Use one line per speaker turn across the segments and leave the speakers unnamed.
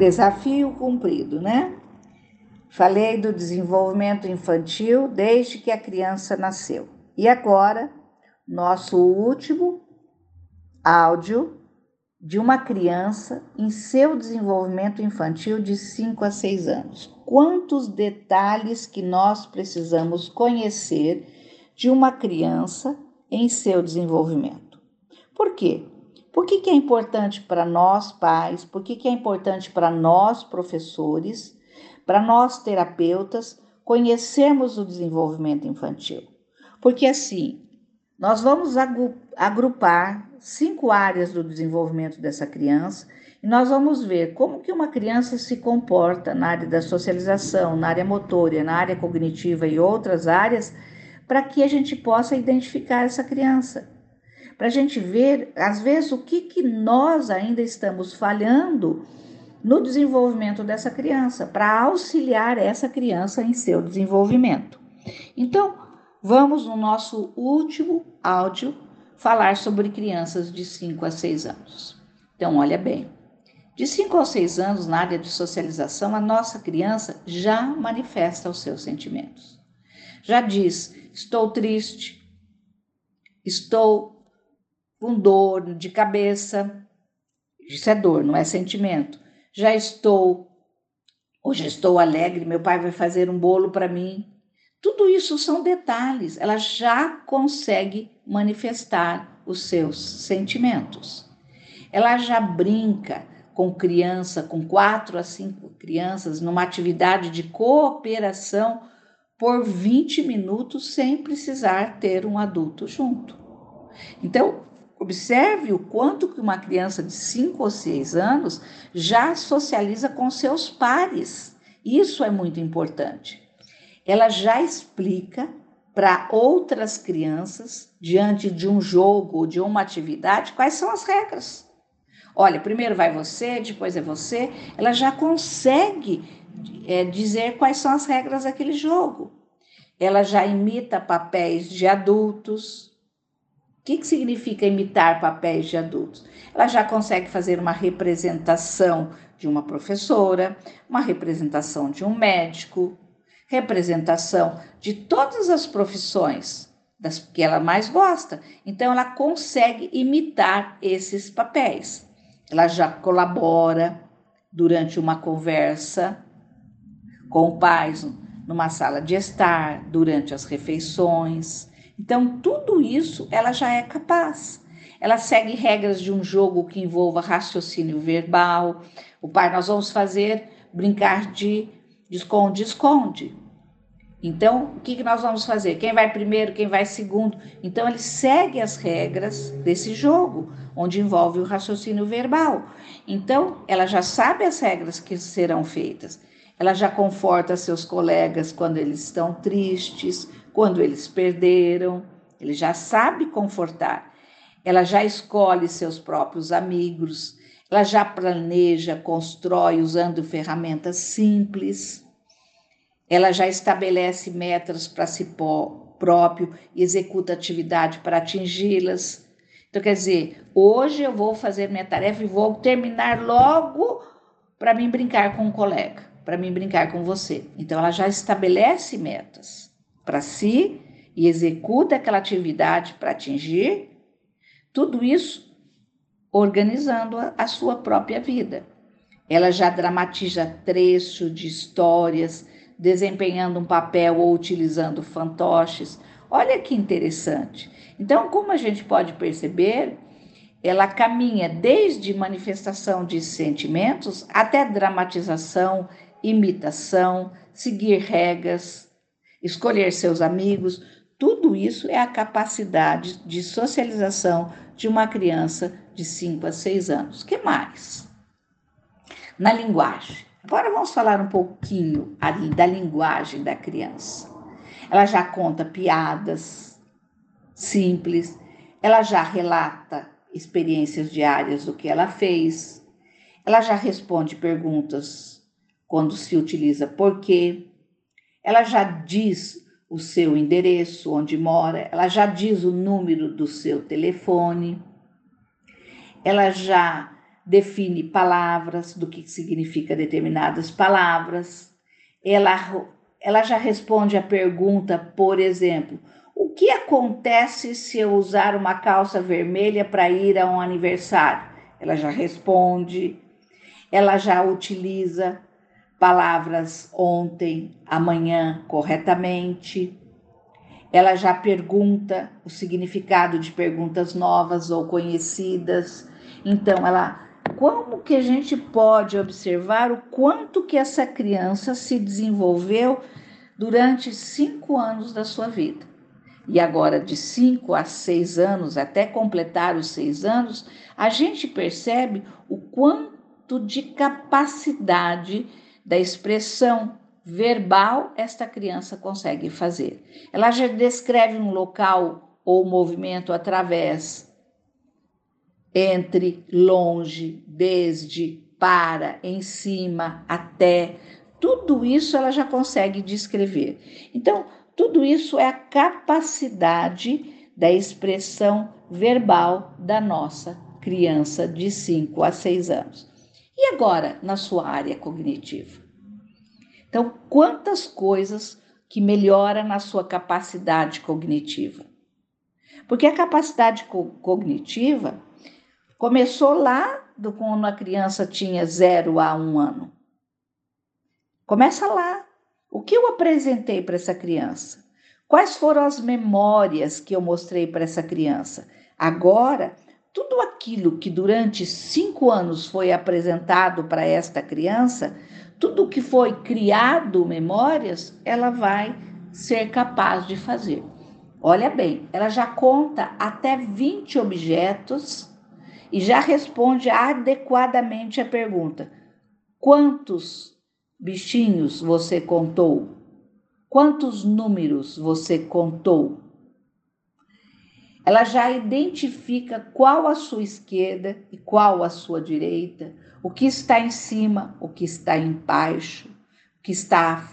desafio cumprido, né? Falei do desenvolvimento infantil desde que a criança nasceu. E agora, nosso último áudio de uma criança em seu desenvolvimento infantil de 5 a 6 anos. Quantos detalhes que nós precisamos conhecer de uma criança em seu desenvolvimento. Por quê? Por que, que é importante para nós pais? Por que, que é importante para nós professores, para nós terapeutas, conhecermos o desenvolvimento infantil? Porque assim, nós vamos agrupar cinco áreas do desenvolvimento dessa criança e nós vamos ver como que uma criança se comporta na área da socialização, na área motora, na área cognitiva e outras áreas, para que a gente possa identificar essa criança. Para a gente ver, às vezes, o que, que nós ainda estamos falhando no desenvolvimento dessa criança, para auxiliar essa criança em seu desenvolvimento. Então, Vamos no nosso último áudio falar sobre crianças de 5 a 6 anos. Então, olha bem. De 5 a 6 anos, na área de socialização, a nossa criança já manifesta os seus sentimentos. Já diz: estou triste, estou com dor de cabeça. Isso é dor, não é sentimento. Já estou, hoje estou alegre, meu pai vai fazer um bolo para mim. Tudo isso são detalhes, ela já consegue manifestar os seus sentimentos. Ela já brinca com criança, com quatro a cinco crianças, numa atividade de cooperação por 20 minutos sem precisar ter um adulto junto. Então, observe o quanto que uma criança de 5 ou 6 anos já socializa com seus pares. Isso é muito importante ela já explica para outras crianças, diante de um jogo ou de uma atividade, quais são as regras. Olha, primeiro vai você, depois é você. Ela já consegue é, dizer quais são as regras daquele jogo. Ela já imita papéis de adultos. O que, que significa imitar papéis de adultos? Ela já consegue fazer uma representação de uma professora, uma representação de um médico, representação de todas as profissões das que ela mais gosta. Então ela consegue imitar esses papéis. Ela já colabora durante uma conversa com o pai numa sala de estar, durante as refeições. Então tudo isso ela já é capaz. Ela segue regras de um jogo que envolva raciocínio verbal. O pai, nós vamos fazer brincar de esconde-esconde. Então, o que, que nós vamos fazer? Quem vai primeiro, quem vai segundo? Então, ele segue as regras desse jogo, onde envolve o raciocínio verbal. Então, ela já sabe as regras que serão feitas. Ela já conforta seus colegas quando eles estão tristes, quando eles perderam. Ele já sabe confortar. Ela já escolhe seus próprios amigos. Ela já planeja, constrói usando ferramentas simples ela já estabelece metas para si próprio e executa atividade para atingi-las. Então, quer dizer, hoje eu vou fazer minha tarefa e vou terminar logo para mim brincar com um colega, para mim brincar com você. Então, ela já estabelece metas para si e executa aquela atividade para atingir tudo isso organizando a, sua própria vida. Ela já dramatiza trecho de histórias, desempenhando um papel ou utilizando fantoches. Olha que interessante. Então, como a gente pode perceber, ela caminha desde manifestação de sentimentos até dramatização, imitação, seguir regras, escolher seus amigos. Tudo isso é a capacidade de socialização de uma criança de 5 a 6 anos. que mais? Na linguagem. Agora vamos falar um pouquinho ali da linguagem da criança. Ela já conta piadas simples, ela já relata experiências diárias do que ela fez, ela já responde perguntas quando se utiliza por quê, ela já diz o seu endereço, onde mora, ela já diz o número do seu telefone, ela já define palavras, do que significa determinadas palavras. Ela, ela já responde a pergunta, por exemplo, o que acontece se eu usar uma calça vermelha para ir a um aniversário? Ela já responde, ela já utiliza palavras ontem, amanhã corretamente. Ela já pergunta o significado de perguntas novas ou conhecidas. Então, ela como que a gente pode observar o quanto que essa criança se desenvolveu durante cinco anos da sua vida. E agora, de cinco a seis anos, até completar os seis anos, a gente percebe o quanto de capacidade da expressão verbal esta criança consegue fazer. Ela já descreve um local ou movimento através, entre, longe, desde, para, em cima, até. Tudo isso ela já consegue descrever. Então, tudo isso é a capacidade da expressão verbal da nossa criança de 5 a 6 anos. E agora, na sua área cognitiva? Então, quantas coisas que melhora na sua capacidade cognitiva? Porque a capacidade co cognitiva começou lá do quando a criança tinha 0 a 1 um ano. Começa lá. O que eu apresentei para essa criança? Quais foram as memórias que eu mostrei para essa criança? Agora, tudo aquilo que durante cinco anos foi apresentado para esta criança, tudo que foi criado memórias, ela vai ser capaz de fazer. Olha bem, ela já conta até 20 objetos e já responde adequadamente a pergunta: quantos bichinhos você contou? Quantos números você contou? Ela já identifica qual a sua esquerda e qual a sua direita, o que está em cima, o que está embaixo, o que está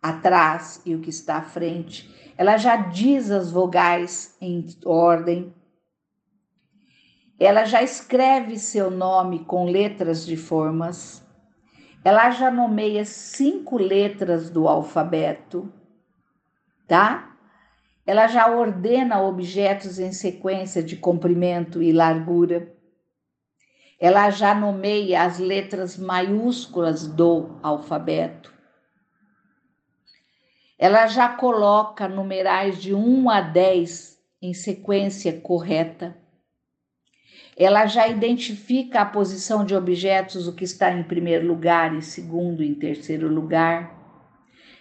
atrás e o que está à frente. Ela já diz as vogais em ordem. Ela já escreve seu nome com letras de formas. Ela já nomeia cinco letras do alfabeto, tá? Ela já ordena objetos em sequência de comprimento e largura. Ela já nomeia as letras maiúsculas do alfabeto. Ela já coloca numerais de 1 a 10 em sequência correta. Ela já identifica a posição de objetos, o que está em primeiro lugar, em segundo em terceiro lugar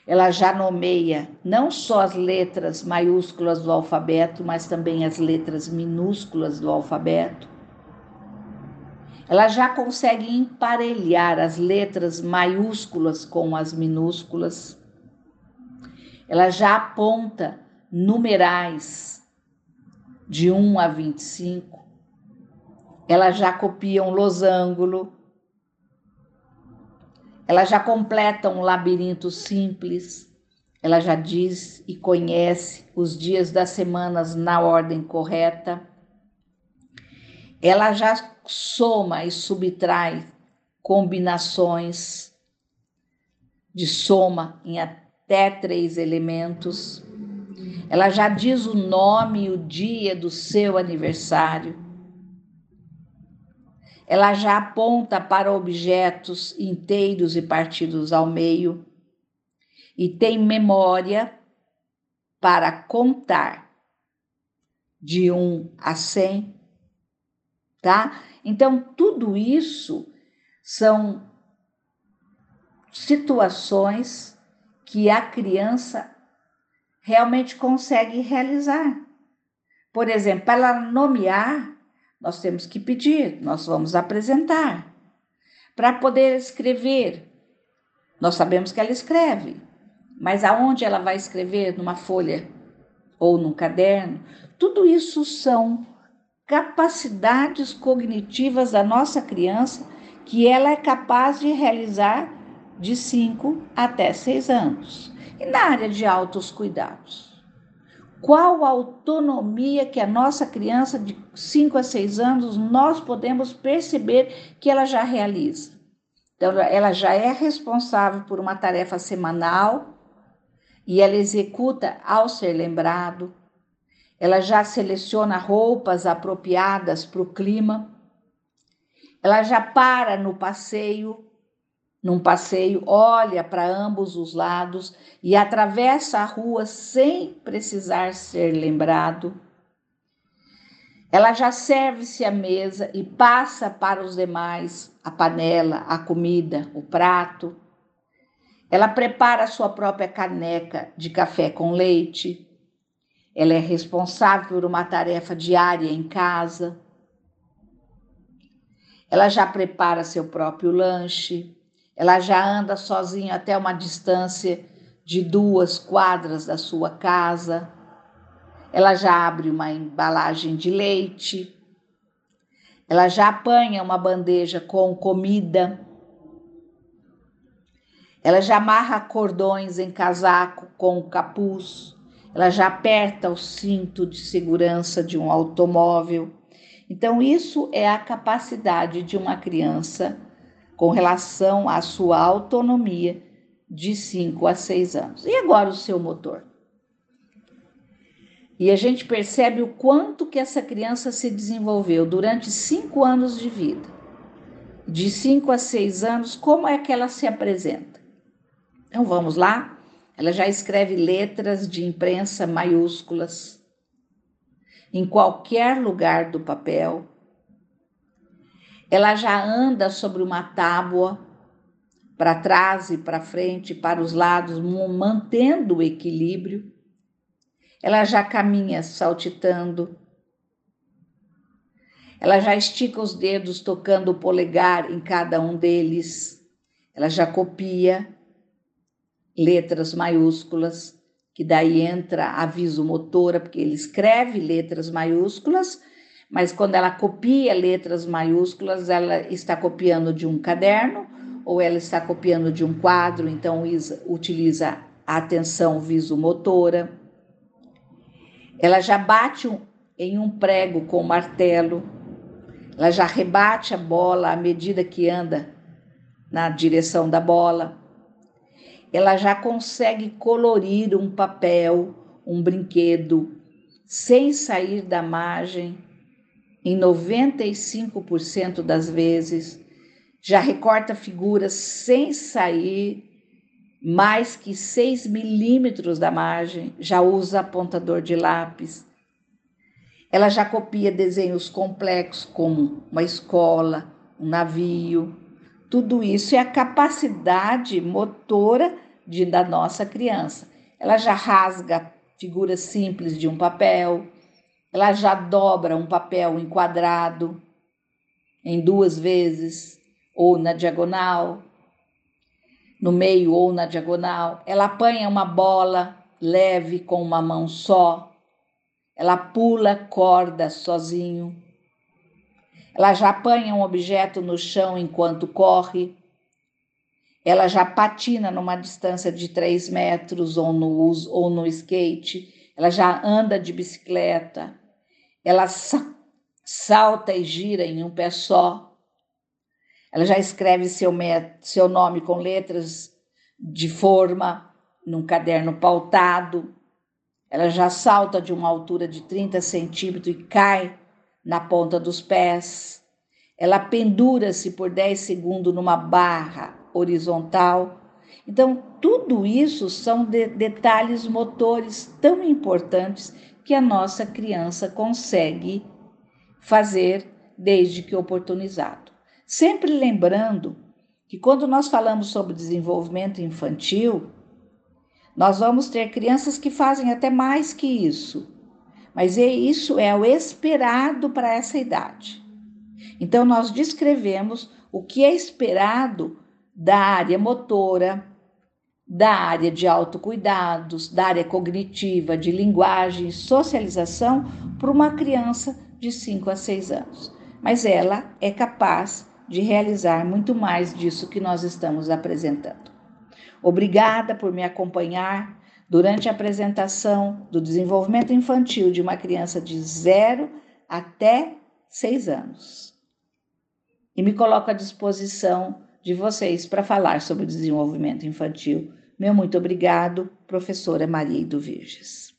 ela já nomeia não só as letras maiúsculas do alfabeto, mas também as letras minúsculas do alfabeto. Ela já consegue emparelhar as letras maiúsculas com as minúsculas. Ela já aponta numerais de 1 a 25. Ela já copia um losango ela já completa um labirinto simples, ela já diz e conhece os dias das semanas na ordem correta. Ela já soma e subtrai combinações de soma em até três elementos. Ela já diz o nome e o dia do seu aniversário ela já aponta para objetos inteiros e partidos ao meio e tem memória para contar de 1 a 100, tá? Então, tudo isso são situações que a criança realmente consegue realizar. Por exemplo, para ela nomear, nós temos que pedir, nós vamos apresentar. Para poder escrever, nós sabemos que ela escreve, mas aonde ela vai escrever? Numa folha ou num caderno? Tudo isso são capacidades cognitivas da nossa criança que ela é capaz de realizar de 5 até 6 anos. E na área de altos cuidados? Qual a autonomia que a nossa criança de 5 a 6 anos nós podemos perceber que ela já realiza. Então, ela já é responsável por uma tarefa semanal e ela executa ao ser lembrado. Ela já seleciona roupas apropriadas para o clima. Ela já para no passeio num passeio, olha para ambos os lados e atravessa a rua sem precisar ser lembrado. Ela já serve-se à mesa e passa para os demais a panela, a comida, o prato. Ela prepara sua própria caneca de café com leite. Ela é responsável por uma tarefa diária em casa. Ela já prepara seu próprio lanche. Ela já anda sozinha até uma distância de duas quadras da sua casa. Ela já abre uma embalagem de leite. Ela já apanha uma bandeja com comida. Ela já amarra cordões em casaco com capuz. Ela já aperta o cinto de segurança de um automóvel. Então, isso é a capacidade de uma criança com relação à sua autonomia de 5 a 6 anos. E agora o seu motor? E a gente percebe o quanto que essa criança se desenvolveu durante 5 anos de vida. De 5 a 6 anos, como é que ela se apresenta? Então vamos lá. Ela já escreve letras de imprensa maiúsculas em qualquer lugar do papel ela já anda sobre uma tábua para trás e para frente, para os lados, mantendo o equilíbrio. Ela já caminha saltitando. Ela já estica os dedos tocando o polegar em cada um deles. Ela já copia letras maiúsculas, que daí entra aviso motora, porque ele escreve letras maiúsculas mas quando ela copia letras maiúsculas, ela está copiando de um caderno ou ela está copiando de um quadro, então utiliza a atenção visomotora. Ela já bate em um prego com martelo, ela já rebate a bola à medida que anda na direção da bola. Ela já consegue colorir um papel, um brinquedo, sem sair da margem em 95% das vezes, já recorta figuras sem sair mais que 6 milímetros da margem, já usa apontador de lápis. Ela já copia desenhos complexos como uma escola, um navio. Tudo isso é a capacidade motora de, da nossa criança. Ela já rasga figuras simples de um papel, ela já dobra um papel enquadrado em duas vezes, ou na diagonal, no meio ou na diagonal. Ela apanha uma bola leve com uma mão só. Ela pula corda sozinho. Ela já apanha um objeto no chão enquanto corre. Ela já patina numa distância de 3 metros ou no, ou no skate. Ela já anda de bicicleta ela salta e gira em um pé só. Ela já escreve seu, seu nome com letras de forma num caderno pautado. Ela já salta de uma altura de 30 centímetros e cai na ponta dos pés. Ela pendura-se por 10 segundos numa barra horizontal. Então, tudo isso são de detalhes motores tão importantes que a nossa criança consegue fazer desde que oportunizado. Sempre lembrando que quando nós falamos sobre desenvolvimento infantil, nós vamos ter crianças que fazem até mais que isso, mas é isso é o esperado para essa idade. Então nós descrevemos o que é esperado da área motora, da área de autocuidados, da área cognitiva, de linguagem socialização para uma criança de 5 a 6 anos. Mas ela é capaz de realizar muito mais disso que nós estamos apresentando. Obrigada por me acompanhar durante a apresentação do desenvolvimento infantil de uma criança de 0 até 6 anos. E me coloco à disposição de vocês para falar sobre o desenvolvimento infantil. Meu muito obrigado, professora Maria do Virges.